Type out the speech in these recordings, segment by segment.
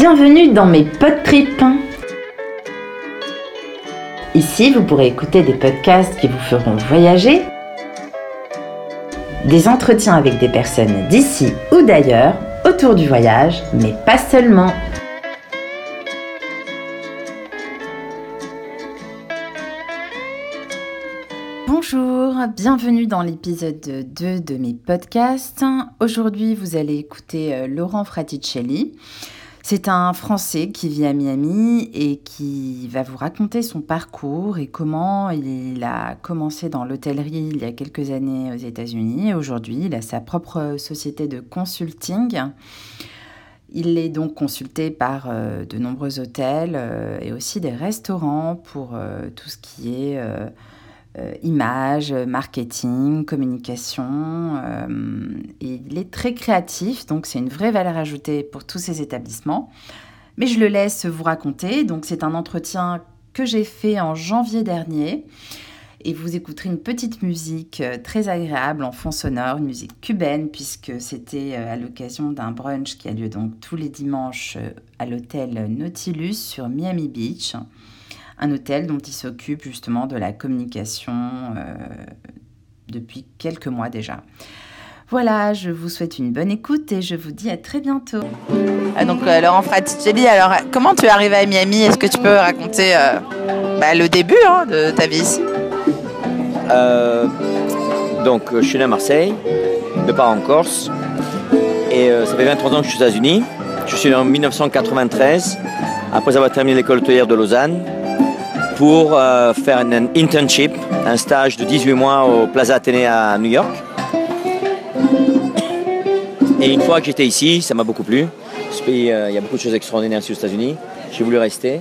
Bienvenue dans mes pod trips. Ici, vous pourrez écouter des podcasts qui vous feront voyager, des entretiens avec des personnes d'ici ou d'ailleurs autour du voyage, mais pas seulement. Bonjour, bienvenue dans l'épisode 2 de mes podcasts. Aujourd'hui, vous allez écouter euh, Laurent Fraticelli. C'est un Français qui vit à Miami et qui va vous raconter son parcours et comment il a commencé dans l'hôtellerie il y a quelques années aux États-Unis. Aujourd'hui, il a sa propre société de consulting. Il est donc consulté par euh, de nombreux hôtels euh, et aussi des restaurants pour euh, tout ce qui est euh, images, marketing, communication. Euh, il est très créatif, donc c'est une vraie valeur ajoutée pour tous ces établissements. Mais je le laisse vous raconter. Donc c'est un entretien que j'ai fait en janvier dernier. Et vous écouterez une petite musique euh, très agréable en fond sonore, une musique cubaine, puisque c'était à l'occasion d'un brunch qui a lieu donc tous les dimanches à l'hôtel Nautilus sur Miami Beach un hôtel dont il s'occupe justement de la communication euh, depuis quelques mois déjà. Voilà, je vous souhaite une bonne écoute et je vous dis à très bientôt. Ah, donc euh, Laurent Fraticelli, alors comment tu es arrivé à Miami? Est-ce que tu peux raconter euh, bah, le début hein, de ta vie ici? Donc je suis né à Marseille, de parents en Corse, et ça fait 23 ans que je suis aux États-Unis. Je suis né en 1993, après avoir terminé l'école hôtelière de Lausanne pour euh, faire un internship, un stage de 18 mois au Plaza Athénée à New York. Et une fois que j'étais ici, ça m'a beaucoup plu. Ce pays, euh, il y a beaucoup de choses extraordinaires ici aux États-Unis. J'ai voulu rester.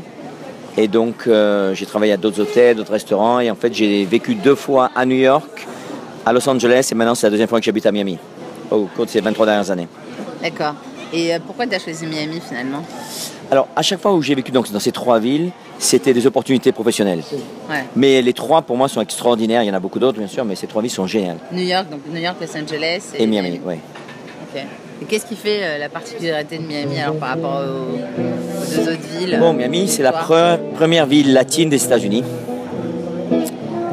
Et donc, euh, j'ai travaillé à d'autres hôtels, d'autres restaurants. Et en fait, j'ai vécu deux fois à New York, à Los Angeles. Et maintenant, c'est la deuxième fois que j'habite à Miami, au cours de ces 23 dernières années. D'accord. Et pourquoi tu as choisi Miami finalement? Alors, à chaque fois où j'ai vécu donc, dans ces trois villes, c'était des opportunités professionnelles. Mais les trois, pour moi, sont extraordinaires. Il y en a beaucoup d'autres, bien sûr, mais ces trois villes sont géniales. New York, donc New York, Los Angeles et, Miami. oui. Et qu'est-ce qui fait euh, la particularité de Miami alors par rapport aux, deux autres villes? Bon, Miami, c'est la première ville latine des États-Unis.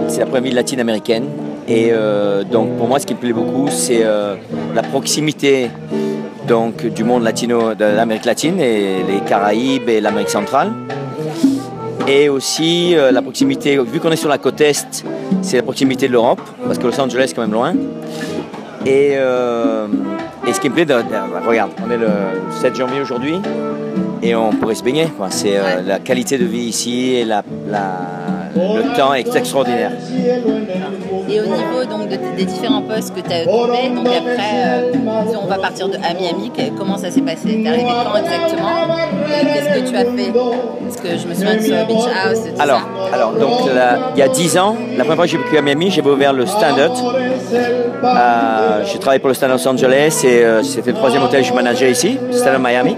C'est la première ville latine américaine. Et euh, donc, pour moi, ce qui me plaît beaucoup, c'est euh, la proximité donc du monde latino, de l'Amérique latine et les Caraïbes et l'Amérique centrale. Et aussi euh, la proximité, vu qu'on est sur la côte est, c'est la proximité de l'Europe, parce que Los Angeles est quand même loin. Et, euh, et ce qui me plaît, de, regarde, on est le 7 janvier aujourd'hui et on pourrait se baigner. C'est euh, la qualité de vie ici et la, le temps est extraordinaire. Et au niveau donc, des différents postes que tu as occupés, donc après, euh, on va partir de, Miami, comment ça s'est passé? Tu es arrivé quand exactement? Qu'est-ce que tu as fait? Parce que je me souviens de ce Beach House. Tout alors, ça. alors donc, il y a 10 ans, la première fois que j'ai vécu à Miami, j'ai ouvert le Standard. Euh, j'ai travaillé pour le Standard Los Angeles et euh, c'était le troisième hôtel que je manageais ici, Standard Miami.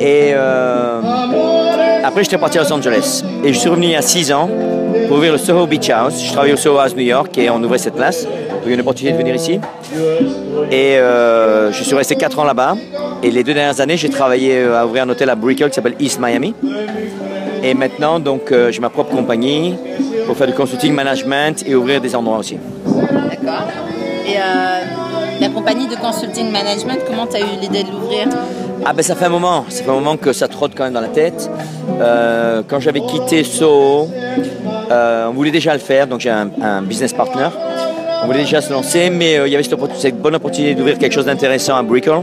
Et euh, après, j'étais parti à Los Angeles. Et je suis revenu il y a 6 ans pour ouvrir le Soho Beach House. Je travaillais au Soho House New York et on ouvrait cette place. Donc il y a une opportunité de venir ici. Et euh, je suis resté 4 ans là-bas. Et les deux dernières années, j'ai travaillé euh, à ouvrir un hôtel à Brickell qui s'appelle East Miami. Et maintenant, donc, euh, j'ai ma propre compagnie pour faire du consulting management et ouvrir des endroits aussi. D'accord. Et la compagnie de consulting management, comment tu as eu l'idée de l'ouvrir? Ah ben ça fait un moment, ça fait un moment que ça trotte quand même dans la tête. quand j'avais quitté Soho, euh, on voulait déjà le faire, donc j'ai un, business partner. On voulait déjà se lancer, mais euh, il y avait cette, bonne opportunité d'ouvrir quelque chose d'intéressant à Brickell.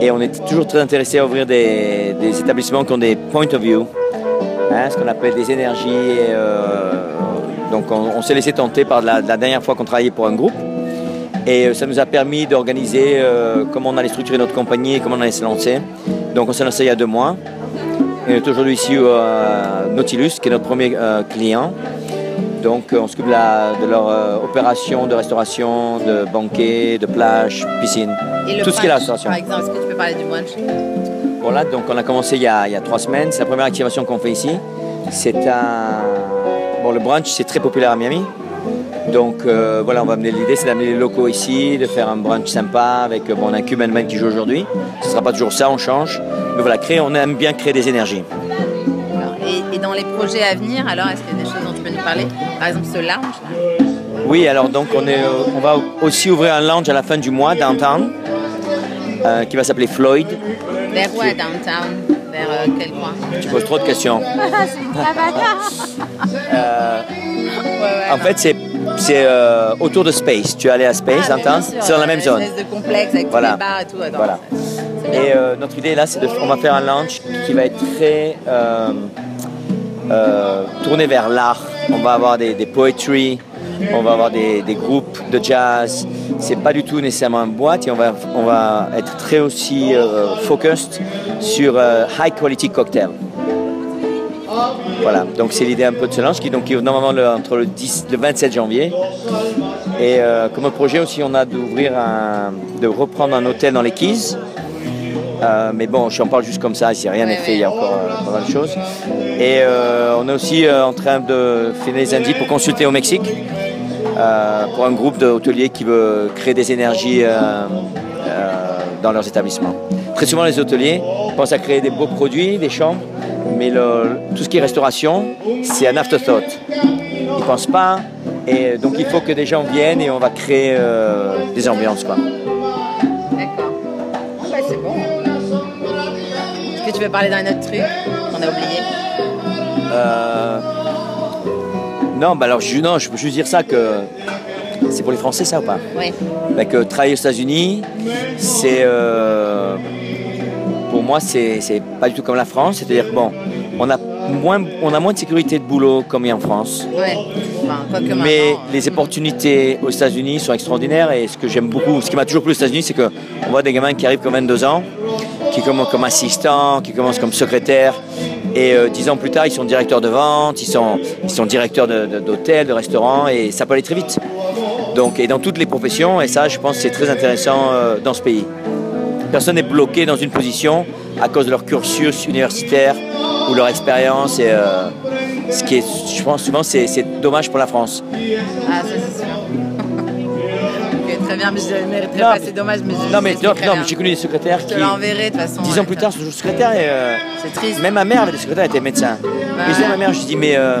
Et on est toujours très intéressé à ouvrir des, établissements qui ont des point of view, hein, ce qu'on appelle des énergies. Euh, donc on, s'est laissé tenter par la, dernière fois qu'on travaillait pour un groupe. Et ça nous a permis d'organiser comment on allait structurer notre compagnie et comment on allait se lancer. Donc on s'est lancé il y a deux mois. On est aujourd'hui ici au euh, Nautilus, qui est notre premier euh, client. Donc, on s'occupe de, de, leur euh, opération de restauration, de banquet, de plage, piscine, tout ce qui est la restauration. Par exemple, est-ce que tu peux parler du brunch Voilà, donc on a commencé il y a, il y a trois semaines. C'est la première activation qu'on fait ici. C'est un. Bon, le brunch, c'est très populaire à Miami. Donc euh, voilà, on va amener l'idée, c'est d'amener les locaux ici, de faire un brunch sympa avec bon, on a un Cuban Man qui joue aujourd'hui. Ce ne sera pas toujours ça, on change. Mais voilà, créer, on aime bien créer des énergies. Et, et dans les projets à venir, alors est-ce qu'il y a des choses dont tu peux nous parler? Par exemple ce lounge là Oui, alors donc on, est, euh, on va aussi ouvrir un lounge à la fin du mois, downtown, euh, qui va s'appeler Floyd. Vers où à downtown? Vers euh, quel coin? Tu poses trop de questions. Euh, Ouais, en fait, c'est c'est euh, autour de Space. Tu es allé à Space, Ah, sûr, c'est dans la même zone. espèce de complexe avec Voilà. tous les bars et tout. Attends, Voilà. Et euh, notre idée là, c'est de, on va faire un lounge qui va être très euh, tourné vers l'art. On va avoir des, des poetry, on va avoir des, des groupes de jazz. C'est pas du tout nécessairement une boîte et on va, on va être très aussi focused sur high quality cocktail. Voilà, donc c'est l'idée un peu de ce lounge qui donc qui est normalement le- entre le 10, le 27 janvier. Et euh, comme projet aussi, on a d'ouvrir un, de reprendre un hôtel dans les Keys. Euh, mais bon, je en parle juste comme ça, si rien n'est Ouais, fait, ouais. il y a encore euh, pas mal de choses. Et on est aussi en train de finir les indices pour consulter au Mexique, pour un groupe d'hôteliers qui veut créer des énergies dans leurs établissements. Très souvent, les hôteliers pensent à créer des beaux produits, des chambres, mais le- tout ce qui est restauration, c'est un afterthought. Ils ne pensent pas, et donc il faut que des gens viennent et on va créer euh, des ambiances. Quoi. D'accord. Bon, bah, c'est bon. Est-ce que tu veux parler d'un autre truc qu'on a oublié? Euh, Non, bah alors je, non, je peux juste dire ça que c'est pour les Français ça ou pas? Oui. Bah, que travailler aux États-Unis, c'est euh, moi c'est pas du tout comme la France. C'est-à-dire bon, on a moins on a moins de sécurité de boulot comme il y a en France. Ouais. Enfin, quoique Mais maintenant, les opportunités aux États-Unis sont extraordinaires et ce que j'aime beaucoup, ce qui m'a toujours plu aux États-Unis, c'est qu'on voit des gamins qui arrivent comme 22 ans, qui commencent comme assistants, qui commencent comme secrétaires et euh, dix ans plus tard, ils sont directeurs de vente, ils sont, ils sont directeurs de- de- d'hôtels, de, restaurants et ça peut aller très vite. Donc, et dans toutes les professions, et ça, je pense que c'est très intéressant euh, dans ce pays. Personne n'est bloqué dans une position à cause de leur cursus universitaire ou leur expérience. Et, euh, ce qui est, je pense souvent, c'est dommage pour la France. Ah, ça c'est sûr. très bien, mais je mériterais Non, pas, c'est dommage, mais je Non, mais, je non, très non, bien. mais j'ai connu des secrétaires Je qui, l'enverrai de toute façon. dix ans plus tard, sont toujours secrétaires. Et, euh, C'est triste. même ma mère avait des secrétaires, elle était médecin. Je disais à ma mère, je dis, mais. euh,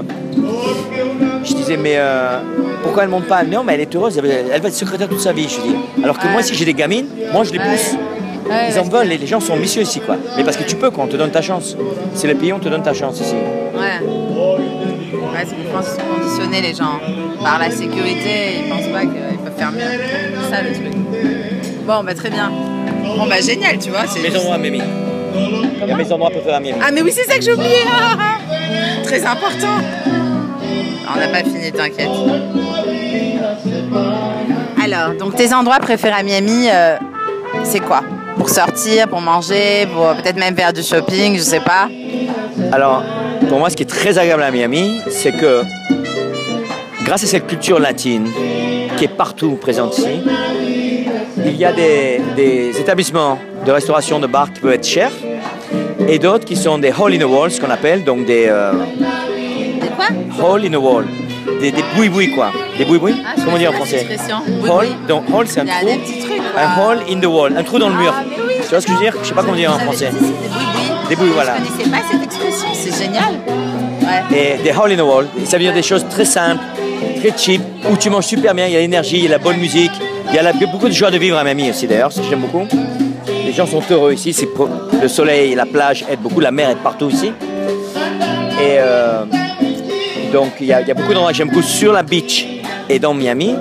je disais, mais euh, pourquoi elle ne monte pas? Non, mais elle est heureuse, elle, elle va être secrétaire toute sa vie. Je dis. Alors que moi, si j'ai des gamines, moi, je les pousse. Ouais, Ils parce en veulent, et les gens sont ambitieux ici, quoi. Mais parce que tu peux, quoi, on te donne ta chance. C'est le pays, on te donne ta chance ici. Ouais. Ouais, c'est pense qu'ils sont conditionnés les gens par la sécurité, ils pensent pas qu'ils peuvent faire mieux. C'est ça le truc. Bon, bah très bien. Bon, bah génial, tu vois. c'est Mes juste- endroits à Miami. Il y a mes endroits préférés à Miami. Ah, mais oui, c'est ça que j'ai oublié. Ah, ah, ah. Très important. On n'a pas fini, t'inquiète. Alors, donc tes endroits préférés à Miami, euh, c'est quoi? Pour sortir, pour manger, pour peut-être même faire du shopping, je sais pas. Alors, pour moi, ce qui est très agréable à Miami, c'est que grâce à cette culture latine qui est partout présente ici, il y a des, des établissements de restauration de bars qui peuvent être chers et d'autres qui sont des hole in the wall, ce qu'on appelle, donc des euh, C'est quoi? Hole in the wall, des, des boui-boui quoi. Des boui-boui Ah, Comment dire en français? Hole, donc hole c'est un trou, un hole in the wall, un trou dans le mur. Ah, oui, tu vois ce que je veux dire Je sais pas comment dire en français. dit, Des bouis, voilà. Je connaissais pas cette expression, c'est génial. Ouais. et des hole in the wall. Ça veut dire des choses très simples, très cheap, où tu manges super bien, il y a l'énergie, il y a la bonne musique, il y a la- beaucoup de joie de vivre à Miami aussi d'ailleurs, ce que j'aime beaucoup. Les gens sont heureux ici, c'est le soleil, la plage aident beaucoup, la mer est partout ici. Et euh, donc il y, y a beaucoup d'endroits que j'aime beaucoup sur la beach et dans Miami.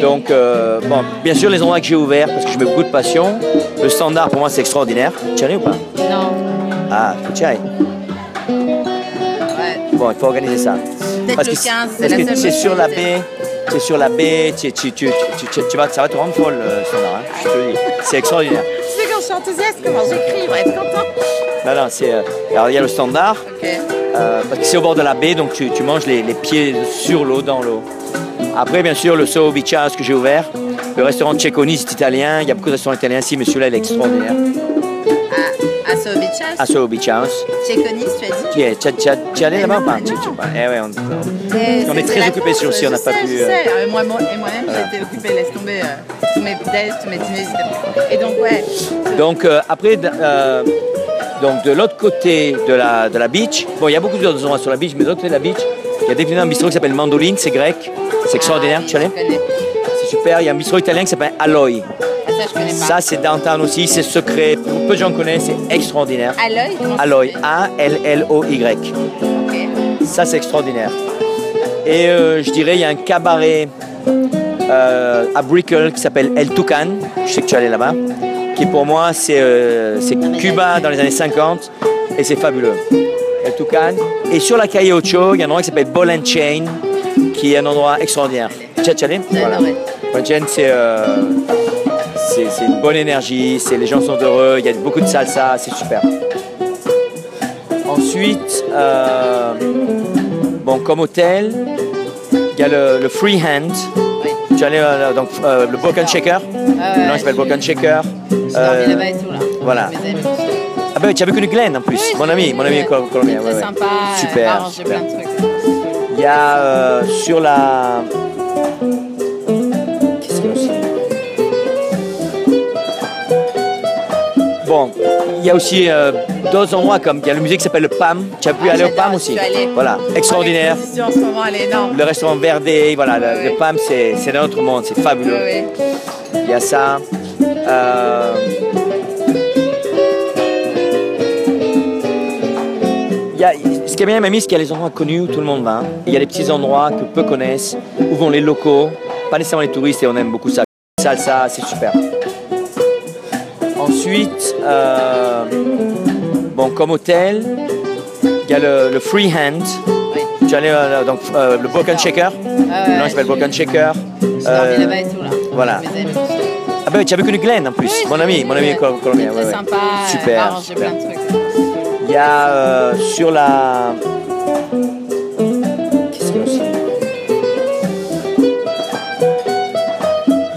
Donc, euh, bon, bien sûr, les endroits que j'ai ouverts, parce que je mets beaucoup de passion. Le standard, pour moi, c'est extraordinaire. Tu ou pas? Non. Ah, faut que tu ailles. Ouais. Bon, il faut organiser ça. Parce le que 15, c'est parce la que seule c'est sur la baie, c'est sur la baie, tu, tu, tu, tu, tu- tu vas, ça va te rendre folle, euh, standard, hein, je te le dis. C'est extraordinaire. Tu sais, quand je suis enthousiaste, comment j'écris, ils vont être contents. Non, non, c'est. euh, alors, il y a le standard, Ok. euh, parce que c'est au bord de la baie, donc tu, tu manges les, les pieds sur l'eau, dans l'eau. Après, bien sûr, le Soho Beach House que j'ai ouvert, le restaurant Cecconi, c'est italien, il y a beaucoup de restaurants italiens ici, mais celui-là, il est extraordinaire. À, à Soho Beach House? à Soho Beach House. Chez Conix, tu as dit? Tu es, tu, tu, allé là-bas ou pas? Eh ouais, on, est très occupés ce jour-ci, on n'a pas pu, je euh, sais. Et moi- moi-même, j'ai été occupée, laisse tomber euh, tous mes déj, tous mes dîners. Et donc, ouais. Donc euh, après, euh, donc de l'autre côté de la, de la beach, bon il y a beaucoup d'autres endroits sur la beach, mais de l'autre côté de la beach, il y a définitivement un bistrot qui s'appelle Mandoline, c'est grec, c'est extraordinaire, tu connais. C'est super, il y a un bistrot italien qui s'appelle Aloy. Ah, ça, je connais pas. Ça c'est downtown aussi, c'est secret, peu de gens connaissent, c'est extraordinaire. Aloy Aloy, A-L-L-O-Y. Ça, c'est extraordinaire. Et euh, je dirais, il y a un cabaret euh, à Brickell qui s'appelle El Toucan. Je sais que tu es allé là-bas. Qui pour moi, c'est euh, c'est Cuba dans les années 50 et c'est fabuleux. El Toucan. Et sur la Calle Ocho, il y a un endroit qui s'appelle Ball and Chain qui est un endroit extraordinaire. Tu J'ai adoré. Ball and Chain, c'est euh, c'est- une bonne énergie, les gens sont heureux, il y a beaucoup de salsa, c'est super. Ensuite, euh, bon, comme hôtel, il y a le, le Freehand. Oui. Tu euh, donc euh, le Broken Shaker. Ah ouais, nom ouais, s'appelle Broken Shaker. Euh, là. voilà. Ah ben tu as vu connu Glenn en plus, Oui, mon ami, mon ami colombien. Ouais, ouais. sympa. Super, plein de trucs. Il y a euh, sur la. Qu'est-ce qu'il y a aussi Bon, il y a aussi euh, d'autres endroits comme il y a le musée qui s'appelle le PAM. Tu as pu Ah, aller au PAM aussi. Voilà, extraordinaire. L'exposition en ce moment, elle est énorme. Le restaurant Verdé, voilà, le. PAM c'est d'un autre monde, c'est fabuleux. Il y a ça. Euh, y a- ce qui est bien, Mamie, c'est qu'il y a les endroits connus où tout le monde va. Il y a les petits endroits que peu connaissent, où vont les locaux, pas nécessairement les touristes, et on aime beaucoup ça. Salsa, c'est super. Ensuite, euh, bon, comme hôtel, il y a le, le Freehand. Oui. Tu es allé euh, donc euh, le Broken Shaker. Ah ouais, nom s'appelle Broken Shaker. J'ai Euh, là-bas et tout, là. voilà. Ah ben tu as vu connu Glenn en plus, Oui, mon ami, mon ami colombien. Ouais, ouais. sympa. Super, Arrangé super. plein de trucs. Il y a euh, sur la. Qu'est-ce qu'il y a aussi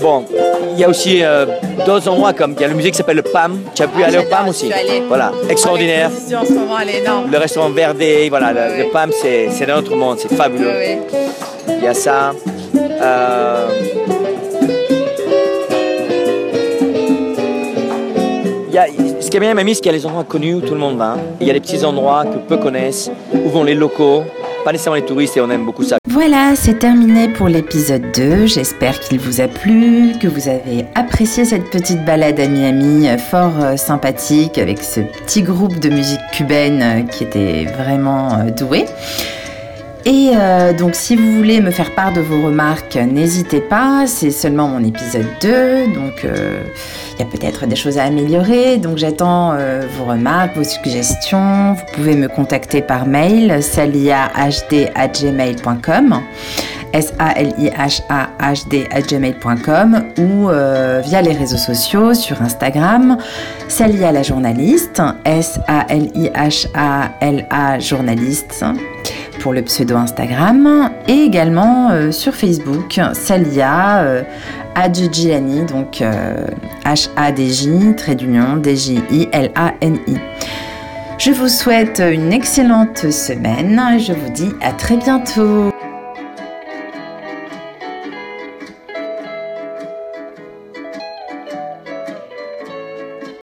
Bon, il y a aussi euh, d'autres endroits comme il y a le musée qui s'appelle le PAM. Tu as pu Ah, aller au j'adore, PAM aussi suis allée. Voilà, extraordinaire. L'exposition en ce moment, elle est énorme. Le restaurant Verdé, voilà, le, Ouais, le ouais. PAM c'est c'est d'un autre monde, c'est fabuleux. Il y a ça. Euh, il y a- ce qui est bien, Mamie, c'est qu'il y a les endroits connus où tout le monde va. Il y a les petits endroits que peu connaissent, où vont les locaux, pas nécessairement les touristes, et on aime beaucoup ça. Voilà, c'est terminé pour l'épisode 2. J'espère qu'il vous a plu, que vous avez apprécié cette petite balade à Miami, fort euh, sympathique, avec ce petit groupe de musique cubaine euh, qui était vraiment euh, doué. Et euh, donc si vous voulez me faire part de vos remarques, n'hésitez pas, c'est seulement mon épisode 2, donc euh, il y a peut-être des choses à améliorer, donc j'attends euh, vos remarques, vos suggestions, vous pouvez me contacter par mail saliahd@gmail.com S-A-L-I-H-A-H-D@gmail.com ou via les réseaux sociaux sur Instagram, Salia la journaliste, S-A-L-I-H-A-L-A journaliste pour le pseudo Instagram et également euh, sur Facebook, Salia euh, Adjilani, donc euh, H-A-D-J, trait d'union, D-J-I-L-A-N-I. Je vous souhaite une excellente semaine et je vous dis à très bientôt.